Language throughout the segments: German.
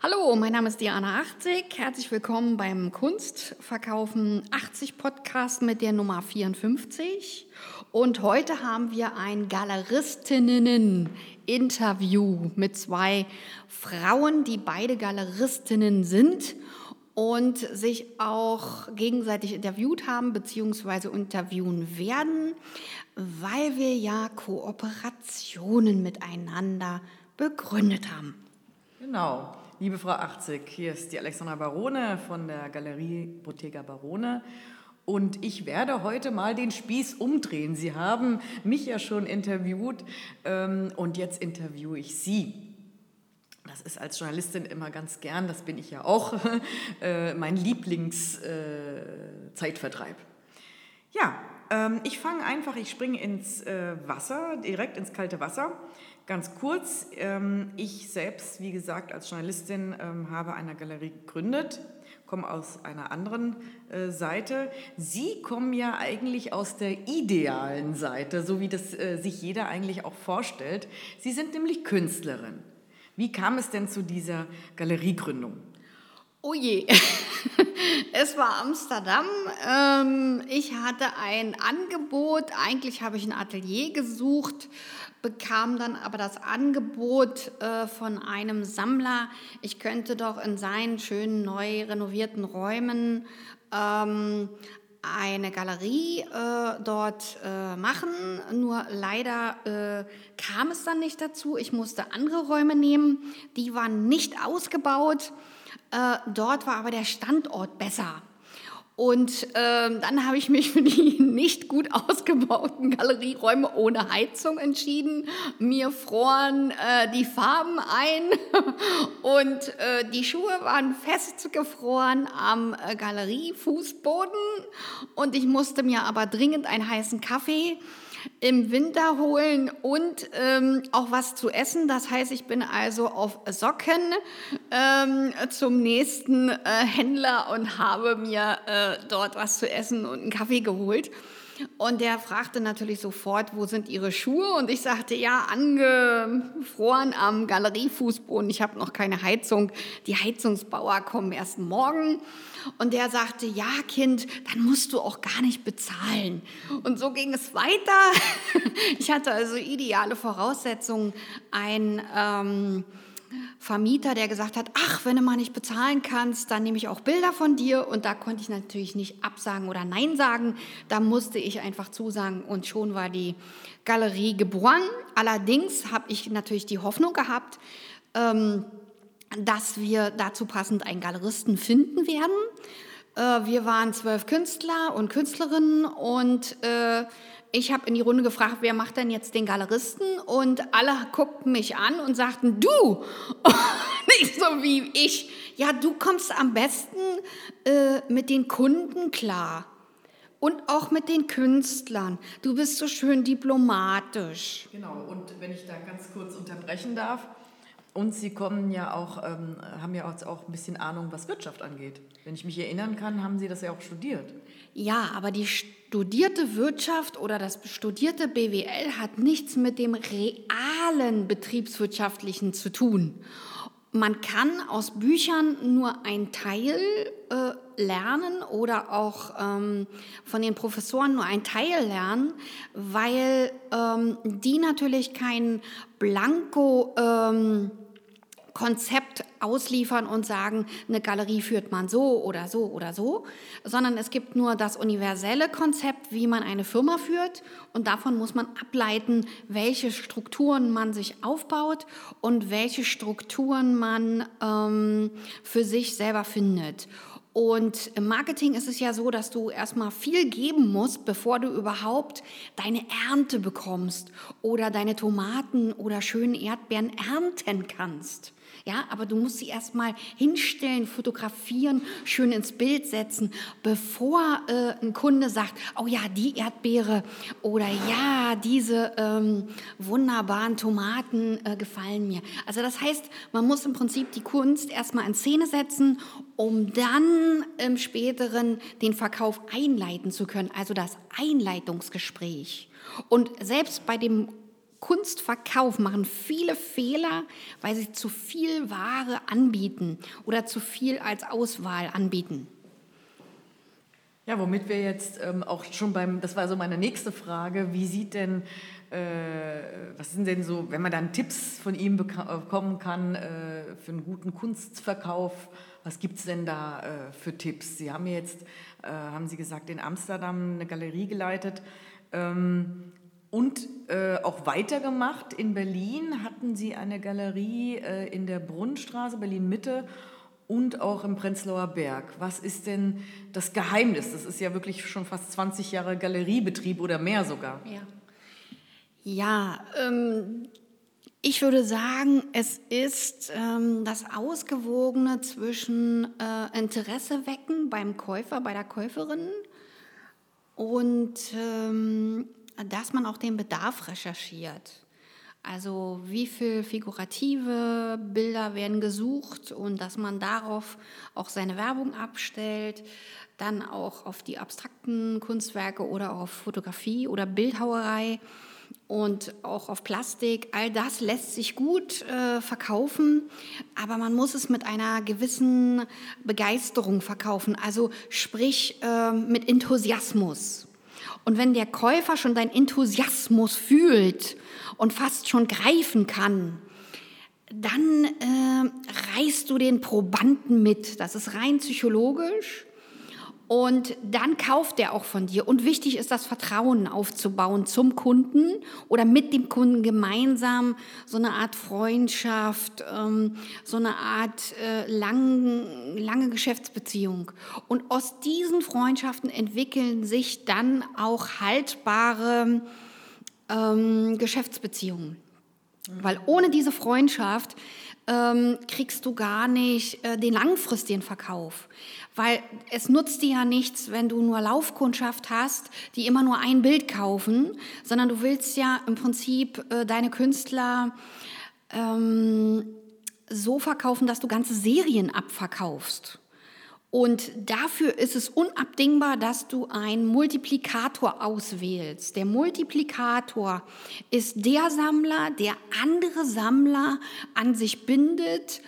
Hallo, mein Name ist Diana 80. Herzlich willkommen beim Kunstverkaufen 80 Podcast mit der Nummer 54. Und heute haben wir ein Galeristinnen-Interview mit zwei Frauen, die beide Galeristinnen sind und sich auch gegenseitig interviewt haben bzw. interviewen werden, weil wir ja Kooperationen miteinander begründet haben. Genau. Liebe Frau 80, hier ist die Alexandra Barone von der Galerie Bottega Barone. Und ich werde heute mal den Spieß umdrehen. Sie haben mich ja schon interviewt ähm, und jetzt interviewe ich Sie. Das ist als Journalistin immer ganz gern, das bin ich ja auch, äh, mein Lieblingszeitvertreib. Äh, ja, ähm, ich fange einfach, ich springe ins äh, Wasser, direkt ins kalte Wasser. Ganz kurz, ähm, ich selbst, wie gesagt, als Journalistin ähm, habe eine Galerie gegründet, komme aus einer anderen äh, Seite. Sie kommen ja eigentlich aus der idealen Seite, so wie das äh, sich jeder eigentlich auch vorstellt. Sie sind nämlich Künstlerin. Wie kam es denn zu dieser Galeriegründung? Oh je, es war Amsterdam. Ähm, ich hatte ein Angebot, eigentlich habe ich ein Atelier gesucht bekam dann aber das Angebot äh, von einem Sammler, ich könnte doch in seinen schönen neu renovierten Räumen ähm, eine Galerie äh, dort äh, machen. Nur leider äh, kam es dann nicht dazu. Ich musste andere Räume nehmen. Die waren nicht ausgebaut. Äh, dort war aber der Standort besser. Und ähm, dann habe ich mich für die nicht gut ausgebauten Galerieräume ohne Heizung entschieden. Mir froren äh, die Farben ein und äh, die Schuhe waren festgefroren am äh, Galeriefußboden. Und ich musste mir aber dringend einen heißen Kaffee im Winter holen und ähm, auch was zu essen. Das heißt, ich bin also auf Socken ähm, zum nächsten äh, Händler und habe mir äh, dort was zu essen und einen Kaffee geholt. Und der fragte natürlich sofort, wo sind Ihre Schuhe? Und ich sagte, ja, angefroren am Galeriefußboden. Ich habe noch keine Heizung. Die Heizungsbauer kommen erst morgen. Und der sagte, ja, Kind, dann musst du auch gar nicht bezahlen. Und so ging es weiter. Ich hatte also ideale Voraussetzungen. Ein ähm, Vermieter, der gesagt hat, ach, wenn du mal nicht bezahlen kannst, dann nehme ich auch Bilder von dir. Und da konnte ich natürlich nicht absagen oder Nein sagen. Da musste ich einfach zusagen und schon war die Galerie geboren. Allerdings habe ich natürlich die Hoffnung gehabt, ähm, dass wir dazu passend einen Galeristen finden werden. Äh, wir waren zwölf Künstler und Künstlerinnen und äh, ich habe in die Runde gefragt, wer macht denn jetzt den Galeristen? Und alle guckten mich an und sagten, du! Nicht so wie ich. Ja, du kommst am besten äh, mit den Kunden klar. Und auch mit den Künstlern. Du bist so schön diplomatisch. Genau, und wenn ich da ganz kurz unterbrechen darf, und Sie kommen ja auch, ähm, haben ja auch ein bisschen Ahnung, was Wirtschaft angeht. Wenn ich mich erinnern kann, haben Sie das ja auch studiert. Ja, aber die studierte Wirtschaft oder das studierte BWL hat nichts mit dem realen betriebswirtschaftlichen zu tun. Man kann aus Büchern nur ein Teil äh, lernen oder auch ähm, von den Professoren nur ein Teil lernen, weil ähm, die natürlich kein Blanko ähm, Konzept ausliefern und sagen, eine Galerie führt man so oder so oder so, sondern es gibt nur das universelle Konzept, wie man eine Firma führt und davon muss man ableiten, welche Strukturen man sich aufbaut und welche Strukturen man ähm, für sich selber findet. Und im Marketing ist es ja so, dass du erstmal viel geben musst, bevor du überhaupt deine Ernte bekommst oder deine Tomaten oder schönen Erdbeeren ernten kannst. Ja, aber du musst sie erstmal hinstellen, fotografieren, schön ins Bild setzen, bevor äh, ein Kunde sagt, oh ja, die Erdbeere oder ja, diese ähm, wunderbaren Tomaten äh, gefallen mir. Also das heißt, man muss im Prinzip die Kunst erstmal in Szene setzen, um dann im späteren den Verkauf einleiten zu können, also das Einleitungsgespräch. Und selbst bei dem Kunstverkauf machen viele Fehler, weil sie zu viel Ware anbieten oder zu viel als Auswahl anbieten. Ja, womit wir jetzt ähm, auch schon beim, das war so meine nächste Frage, wie sieht denn, äh, was sind denn so, wenn man dann Tipps von ihm bekommen kann äh, für einen guten Kunstverkauf, was gibt es denn da äh, für Tipps? Sie haben jetzt, äh, haben Sie gesagt, in Amsterdam eine Galerie geleitet. Ähm, und äh, auch weitergemacht in Berlin hatten Sie eine Galerie äh, in der Brunnenstraße, Berlin Mitte und auch im Prenzlauer Berg. Was ist denn das Geheimnis? Das ist ja wirklich schon fast 20 Jahre Galeriebetrieb oder mehr sogar. Ja, ja ähm, ich würde sagen, es ist ähm, das Ausgewogene zwischen äh, Interesse wecken beim Käufer, bei der Käuferin und ähm, dass man auch den Bedarf recherchiert. Also wie viele figurative Bilder werden gesucht und dass man darauf auch seine Werbung abstellt, dann auch auf die abstrakten Kunstwerke oder auf Fotografie oder Bildhauerei und auch auf Plastik. All das lässt sich gut äh, verkaufen, aber man muss es mit einer gewissen Begeisterung verkaufen, also sprich äh, mit Enthusiasmus. Und wenn der Käufer schon deinen Enthusiasmus fühlt und fast schon greifen kann, dann äh, reißt du den Probanden mit. Das ist rein psychologisch. Und dann kauft er auch von dir. Und wichtig ist das Vertrauen aufzubauen zum Kunden oder mit dem Kunden gemeinsam so eine Art Freundschaft, ähm, so eine Art äh, lang, lange Geschäftsbeziehung. Und aus diesen Freundschaften entwickeln sich dann auch haltbare ähm, Geschäftsbeziehungen. Weil ohne diese Freundschaft ähm, kriegst du gar nicht äh, den langfristigen Verkauf. Weil es nutzt dir ja nichts, wenn du nur Laufkundschaft hast, die immer nur ein Bild kaufen, sondern du willst ja im Prinzip äh, deine Künstler ähm, so verkaufen, dass du ganze Serien abverkaufst. Und dafür ist es unabdingbar, dass du einen Multiplikator auswählst. Der Multiplikator ist der Sammler, der andere Sammler an sich bindet,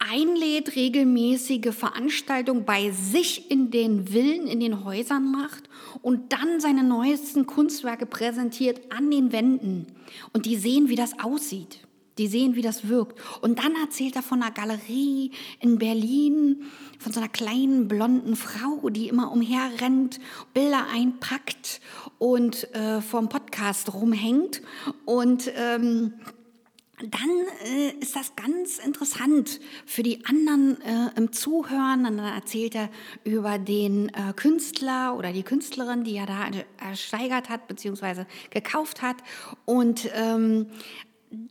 einlädt, regelmäßige Veranstaltungen bei sich in den Villen, in den Häusern macht und dann seine neuesten Kunstwerke präsentiert an den Wänden. Und die sehen, wie das aussieht. Die sehen, wie das wirkt. Und dann erzählt er von einer Galerie in Berlin, von so einer kleinen blonden Frau, die immer umherrennt, Bilder einpackt und äh, vom Podcast rumhängt. Und ähm, dann äh, ist das ganz interessant für die anderen äh, im Zuhören. Und dann erzählt er über den äh, Künstler oder die Künstlerin, die er da ersteigert hat bzw. gekauft hat. Und ähm,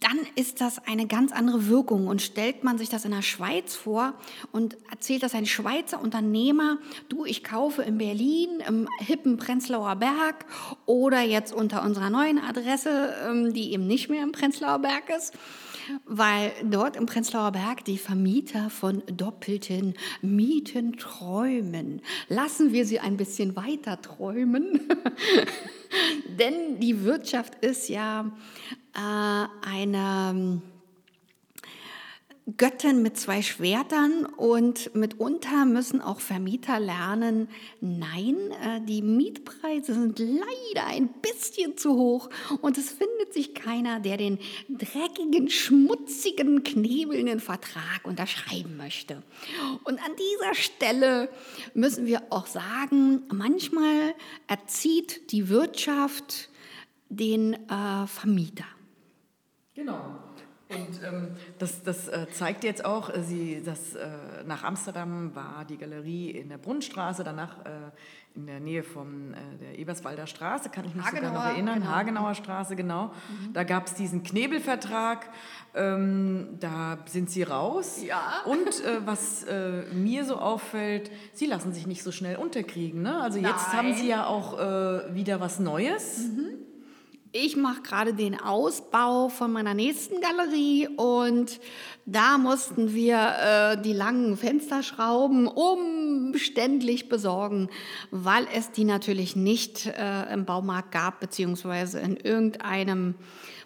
dann ist das eine ganz andere Wirkung. Und stellt man sich das in der Schweiz vor und erzählt das ein Schweizer Unternehmer, du, ich kaufe in Berlin im hippen Prenzlauer Berg oder jetzt unter unserer neuen Adresse, ähm, die eben nicht mehr im Prenzlauer Berg ist, weil dort im Prenzlauer Berg die Vermieter von doppelten Mieten träumen. Lassen wir sie ein bisschen weiter träumen, denn die Wirtschaft ist ja eine Göttin mit zwei Schwertern und mitunter müssen auch Vermieter lernen, nein, äh, die Mietpreise sind leider ein bisschen zu hoch und es findet sich keiner, der den dreckigen, schmutzigen, knebelnden Vertrag unterschreiben möchte. Und an dieser Stelle müssen wir auch sagen, manchmal erzieht die Wirtschaft den äh, Vermieter. Genau. Und ähm, das, das äh, zeigt jetzt auch, äh, sie, dass äh, nach Amsterdam war die Galerie in der Brunnenstraße, danach äh, in der Nähe von äh, der Eberswalder Straße, kann ich mich Hagenauer, sogar noch erinnern, genau. Hagenauer Straße, genau. Mhm. Da gab es diesen Knebelvertrag, ähm, da sind sie raus. Ja. Und was mir so auffällt, sie lassen sich nicht so schnell unterkriegen. Ne? Also Nein. jetzt haben sie ja auch wieder was Neues. Mhm ich mache gerade den Ausbau von meiner nächsten Galerie und da mussten wir äh, die langen Fensterschrauben umständlich besorgen, weil es die natürlich nicht äh, im Baumarkt gab, beziehungsweise in irgendeinem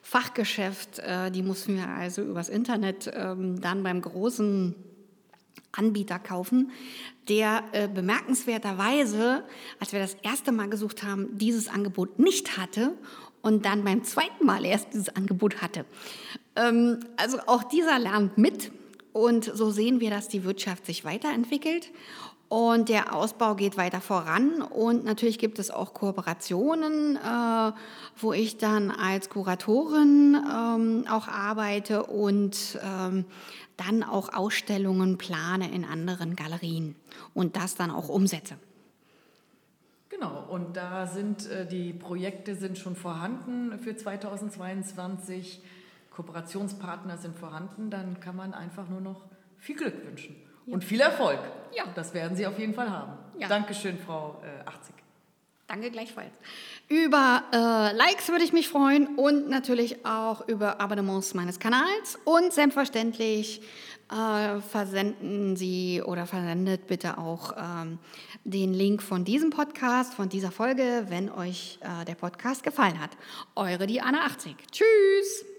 Fachgeschäft. Äh, die mussten wir also übers Internet ähm, dann beim großen Anbieter kaufen, der äh, bemerkenswerterweise, als wir das erste Mal gesucht haben, dieses Angebot nicht hatte und dann beim zweiten Mal erst dieses Angebot hatte. Ähm, also auch dieser lernt mit und so sehen wir, dass die Wirtschaft sich weiterentwickelt und der Ausbau geht weiter voran und natürlich gibt es auch Kooperationen, äh, wo ich dann als Kuratorin ähm, auch arbeite und ähm, dann auch Ausstellungen plane in anderen Galerien und das dann auch umsetze. Genau, und da sind äh, die Projekte sind schon vorhanden für 2022, Kooperationspartner sind vorhanden, dann kann man einfach nur noch viel Glück wünschen. Ja. Und viel Erfolg. Ja. Das werden Sie auf jeden Fall haben. Ja. Dankeschön, Frau äh, 80. Danke gleichfalls. Über äh, Likes würde ich mich freuen und natürlich auch über Abonnements meines Kanals. Und selbstverständlich äh, versenden Sie oder versendet bitte auch ähm, den Link von diesem Podcast, von dieser Folge, wenn euch äh, der Podcast gefallen hat. Eure Diana 80. Tschüss!